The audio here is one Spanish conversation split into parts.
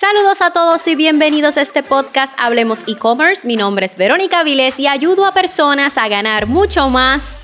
Saludos a todos y bienvenidos a este podcast Hablemos e-commerce. Mi nombre es Verónica Vilés y ayudo a personas a ganar mucho más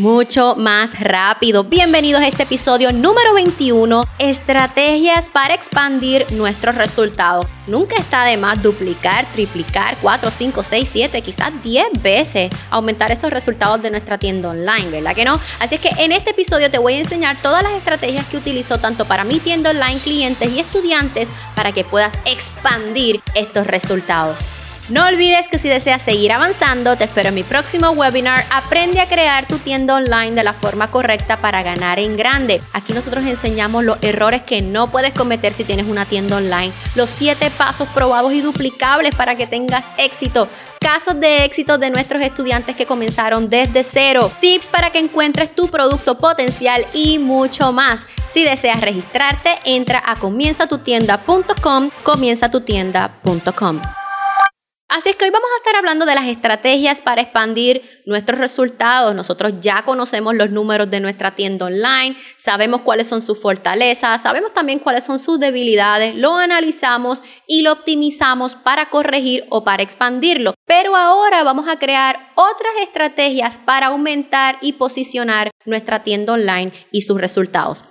mucho más rápido. Bienvenidos a este episodio número 21, estrategias para expandir nuestros resultados. Nunca está de más duplicar, triplicar 4, 5, 6, 7, quizás 10 veces aumentar esos resultados de nuestra tienda online, ¿verdad que no? Así es que en este episodio te voy a enseñar todas las estrategias que utilizo tanto para mi tienda online, clientes y estudiantes para que puedas expandir estos resultados. No olvides que si deseas seguir avanzando, te espero en mi próximo webinar. Aprende a crear tu tienda online de la forma correcta para ganar en grande. Aquí nosotros enseñamos los errores que no puedes cometer si tienes una tienda online, los siete pasos probados y duplicables para que tengas éxito casos de éxito de nuestros estudiantes que comenzaron desde cero, tips para que encuentres tu producto potencial y mucho más. Si deseas registrarte, entra a comienzatutienda.com, comienzatutienda.com. Así es que hoy vamos a estar hablando de las estrategias para expandir nuestros resultados. Nosotros ya conocemos los números de nuestra tienda online, sabemos cuáles son sus fortalezas, sabemos también cuáles son sus debilidades, lo analizamos y lo optimizamos para corregir o para expandirlo. Pero ahora vamos a crear otras estrategias para aumentar y posicionar nuestra tienda online y sus resultados.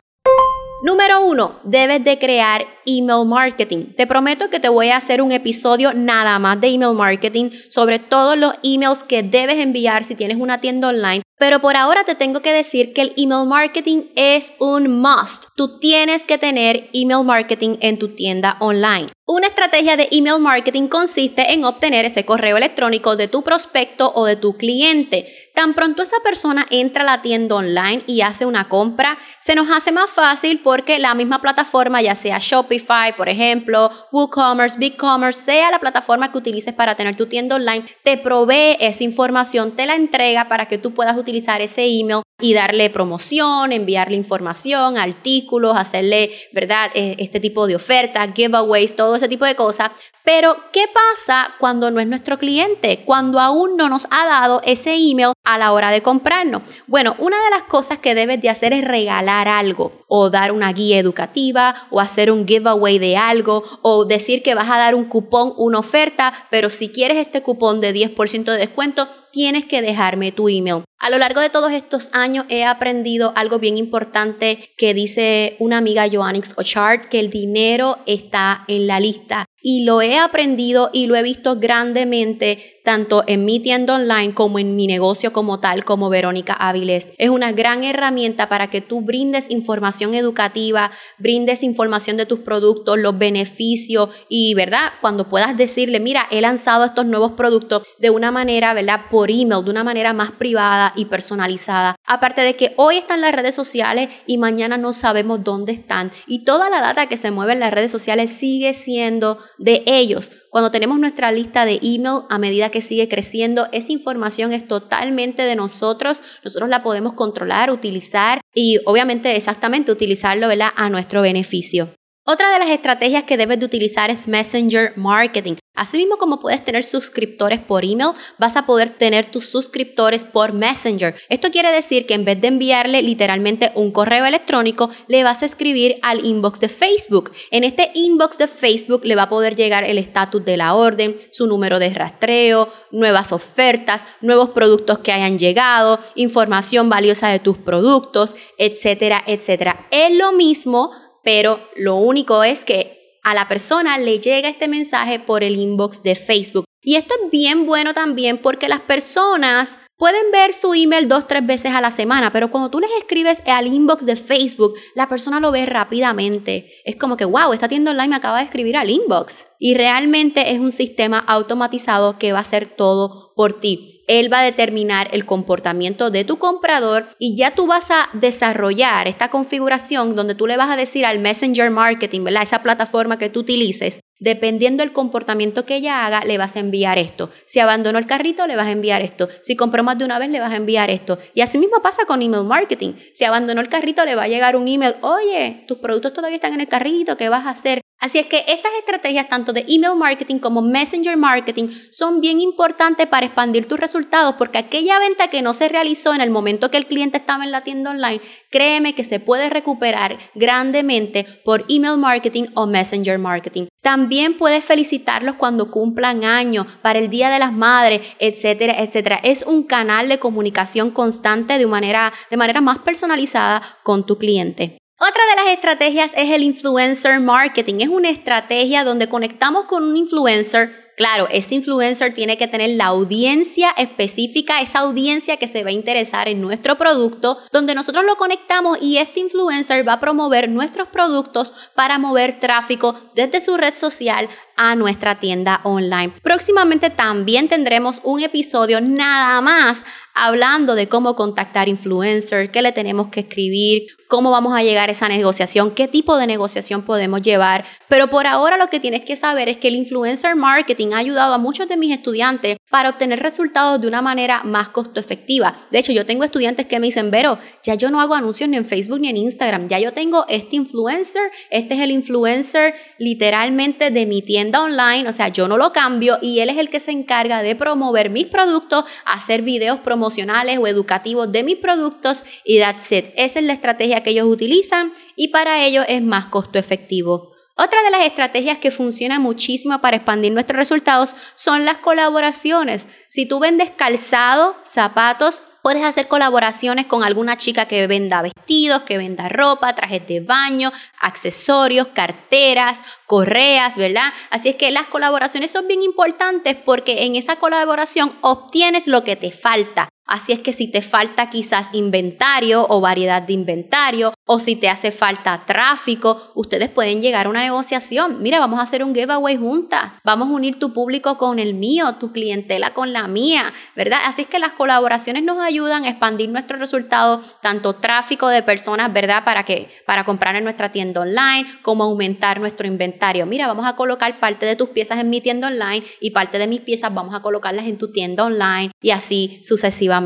Número uno, debes de crear email marketing. Te prometo que te voy a hacer un episodio nada más de email marketing sobre todos los emails que debes enviar si tienes una tienda online. Pero por ahora te tengo que decir que el email marketing es un must. Tú tienes que tener email marketing en tu tienda online. Una estrategia de email marketing consiste en obtener ese correo electrónico de tu prospecto o de tu cliente. Tan pronto esa persona entra a la tienda online y hace una compra, se nos hace más fácil porque la misma plataforma, ya sea Shopify, por ejemplo, WooCommerce, BigCommerce, sea la plataforma que utilices para tener tu tienda online, te provee esa información, te la entrega para que tú puedas utilizar ese email y darle promoción, enviarle información, artículos, hacerle, ¿verdad? E, este tipo de ofertas, giveaways, todo ese tipo de cosas. Pero, ¿qué pasa cuando no es nuestro cliente? Cuando aún no nos ha dado ese email a la hora de comprarnos. Bueno, una de las cosas que debes de hacer es regalar algo o dar una guía educativa o hacer un giveaway de algo o decir que vas a dar un cupón, una oferta, pero si quieres este cupón de 10% de descuento, tienes que dejarme tu email. A lo largo de todos estos años he aprendido algo bien importante que dice una amiga Joannix Ochart, que el dinero está en la lista. Y lo he aprendido y lo he visto grandemente tanto en mi tienda online como en mi negocio como tal, como Verónica Áviles. Es una gran herramienta para que tú brindes información educativa, brindes información de tus productos, los beneficios y, ¿verdad? Cuando puedas decirle, mira, he lanzado estos nuevos productos de una manera, ¿verdad? Por email, de una manera más privada y personalizada. Aparte de que hoy están las redes sociales y mañana no sabemos dónde están. Y toda la data que se mueve en las redes sociales sigue siendo de ellos. Cuando tenemos nuestra lista de email a medida que sigue creciendo, esa información es totalmente de nosotros. Nosotros la podemos controlar, utilizar y obviamente exactamente utilizarlo a nuestro beneficio. Otra de las estrategias que debes de utilizar es Messenger Marketing. Asimismo como puedes tener suscriptores por email, vas a poder tener tus suscriptores por Messenger. Esto quiere decir que en vez de enviarle literalmente un correo electrónico, le vas a escribir al inbox de Facebook. En este inbox de Facebook le va a poder llegar el estatus de la orden, su número de rastreo, nuevas ofertas, nuevos productos que hayan llegado, información valiosa de tus productos, etcétera, etcétera. Es lo mismo pero lo único es que a la persona le llega este mensaje por el inbox de Facebook. Y esto es bien bueno también porque las personas pueden ver su email dos, tres veces a la semana, pero cuando tú les escribes al inbox de Facebook, la persona lo ve rápidamente. Es como que, wow, esta tienda online me acaba de escribir al inbox. Y realmente es un sistema automatizado que va a hacer todo por ti. Él va a determinar el comportamiento de tu comprador y ya tú vas a desarrollar esta configuración donde tú le vas a decir al Messenger Marketing, ¿verdad? Esa plataforma que tú utilices, Dependiendo del comportamiento que ella haga, le vas a enviar esto. Si abandonó el carrito, le vas a enviar esto. Si compró más de una vez, le vas a enviar esto. Y así mismo pasa con email marketing. Si abandonó el carrito, le va a llegar un email, oye, tus productos todavía están en el carrito, ¿qué vas a hacer? Así es que estas estrategias, tanto de email marketing como messenger marketing, son bien importantes para expandir tus resultados porque aquella venta que no se realizó en el momento que el cliente estaba en la tienda online, créeme que se puede recuperar grandemente por email marketing o messenger marketing. También puedes felicitarlos cuando cumplan años, para el Día de las Madres, etcétera, etcétera. Es un canal de comunicación constante de manera, de manera más personalizada con tu cliente. Otra de las estrategias es el influencer marketing. Es una estrategia donde conectamos con un influencer. Claro, ese influencer tiene que tener la audiencia específica, esa audiencia que se va a interesar en nuestro producto, donde nosotros lo conectamos y este influencer va a promover nuestros productos para mover tráfico desde su red social a nuestra tienda online. Próximamente también tendremos un episodio nada más hablando de cómo contactar influencers, qué le tenemos que escribir, cómo vamos a llegar a esa negociación, qué tipo de negociación podemos llevar. Pero por ahora lo que tienes que saber es que el influencer marketing ha ayudado a muchos de mis estudiantes para obtener resultados de una manera más costo efectiva. De hecho, yo tengo estudiantes que me dicen, Vero, ya yo no hago anuncios ni en Facebook ni en Instagram, ya yo tengo este influencer, este es el influencer literalmente de mi tienda online, o sea, yo no lo cambio y él es el que se encarga de promover mis productos, hacer videos promocionales o educativos de mis productos y that's it. Esa es la estrategia que ellos utilizan y para ellos es más costo efectivo. Otra de las estrategias que funciona muchísimo para expandir nuestros resultados son las colaboraciones. Si tú vendes calzado, zapatos, puedes hacer colaboraciones con alguna chica que venda vestidos, que venda ropa, trajes de baño, accesorios, carteras, correas, ¿verdad? Así es que las colaboraciones son bien importantes porque en esa colaboración obtienes lo que te falta. Así es que si te falta quizás inventario o variedad de inventario o si te hace falta tráfico, ustedes pueden llegar a una negociación. Mira, vamos a hacer un giveaway juntas. Vamos a unir tu público con el mío, tu clientela con la mía, ¿verdad? Así es que las colaboraciones nos ayudan a expandir nuestros resultados, tanto tráfico de personas, ¿verdad? Para que para comprar en nuestra tienda online, como aumentar nuestro inventario. Mira, vamos a colocar parte de tus piezas en mi tienda online y parte de mis piezas vamos a colocarlas en tu tienda online y así sucesivamente.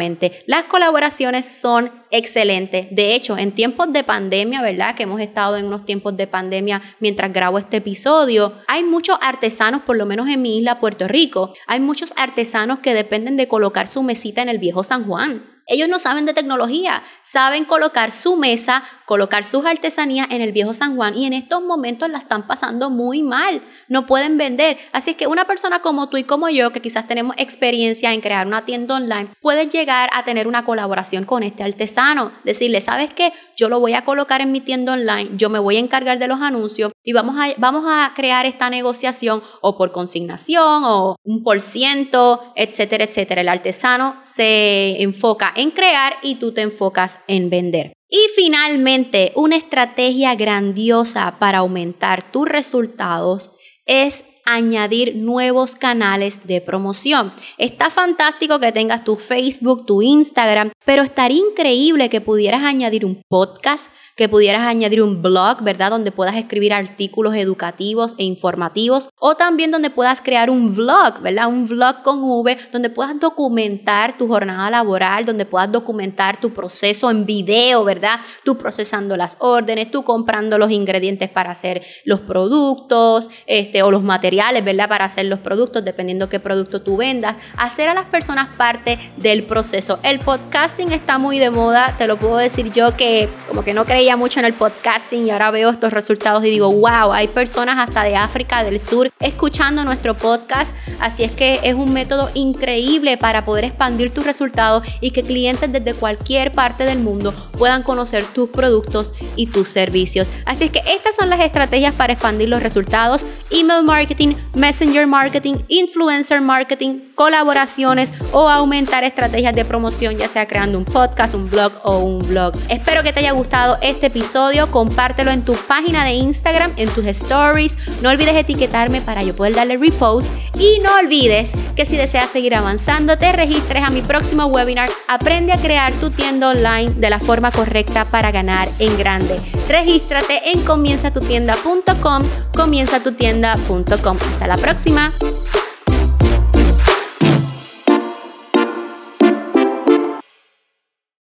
Las colaboraciones son excelentes. De hecho, en tiempos de pandemia, ¿verdad? Que hemos estado en unos tiempos de pandemia mientras grabo este episodio, hay muchos artesanos, por lo menos en mi isla, Puerto Rico, hay muchos artesanos que dependen de colocar su mesita en el viejo San Juan. Ellos no saben de tecnología, saben colocar su mesa, colocar sus artesanías en el viejo San Juan y en estos momentos la están pasando muy mal, no pueden vender. Así es que una persona como tú y como yo, que quizás tenemos experiencia en crear una tienda online, puedes llegar a tener una colaboración con este artesano, decirle, ¿sabes qué? Yo lo voy a colocar en mi tienda online, yo me voy a encargar de los anuncios y vamos a, vamos a crear esta negociación o por consignación o un por ciento, etcétera, etcétera. El artesano se enfoca en crear y tú te enfocas en vender. Y finalmente, una estrategia grandiosa para aumentar tus resultados es añadir nuevos canales de promoción. Está fantástico que tengas tu Facebook, tu Instagram, pero estaría increíble que pudieras añadir un podcast, que pudieras añadir un blog, ¿verdad? Donde puedas escribir artículos educativos e informativos o también donde puedas crear un vlog, ¿verdad? Un vlog con V, donde puedas documentar tu jornada laboral, donde puedas documentar tu proceso en video, ¿verdad? Tú procesando las órdenes, tú comprando los ingredientes para hacer los productos, este, o los materiales, ¿verdad? Para hacer los productos, dependiendo qué producto tú vendas. Hacer a las personas parte del proceso. El podcasting está muy de moda, te lo puedo decir yo que como que no creí mucho en el podcasting y ahora veo estos resultados y digo, wow, hay personas hasta de África del Sur escuchando nuestro podcast. Así es que es un método increíble para poder expandir tus resultados y que clientes desde cualquier parte del mundo puedan conocer tus productos y tus servicios. Así es que estas son las estrategias para expandir los resultados. Email marketing, messenger marketing, influencer marketing, colaboraciones o aumentar estrategias de promoción, ya sea creando un podcast, un blog o un blog. Espero que te haya gustado este episodio, compártelo en tu página de Instagram, en tus stories. No olvides etiquetarme para yo poder darle repost. Y no olvides que si deseas seguir avanzando, te registres a mi próximo webinar. Aprende a crear tu tienda online de la forma correcta para ganar en grande. Regístrate en comienzatutienda.com, comienzatutienda.com. Hasta la próxima.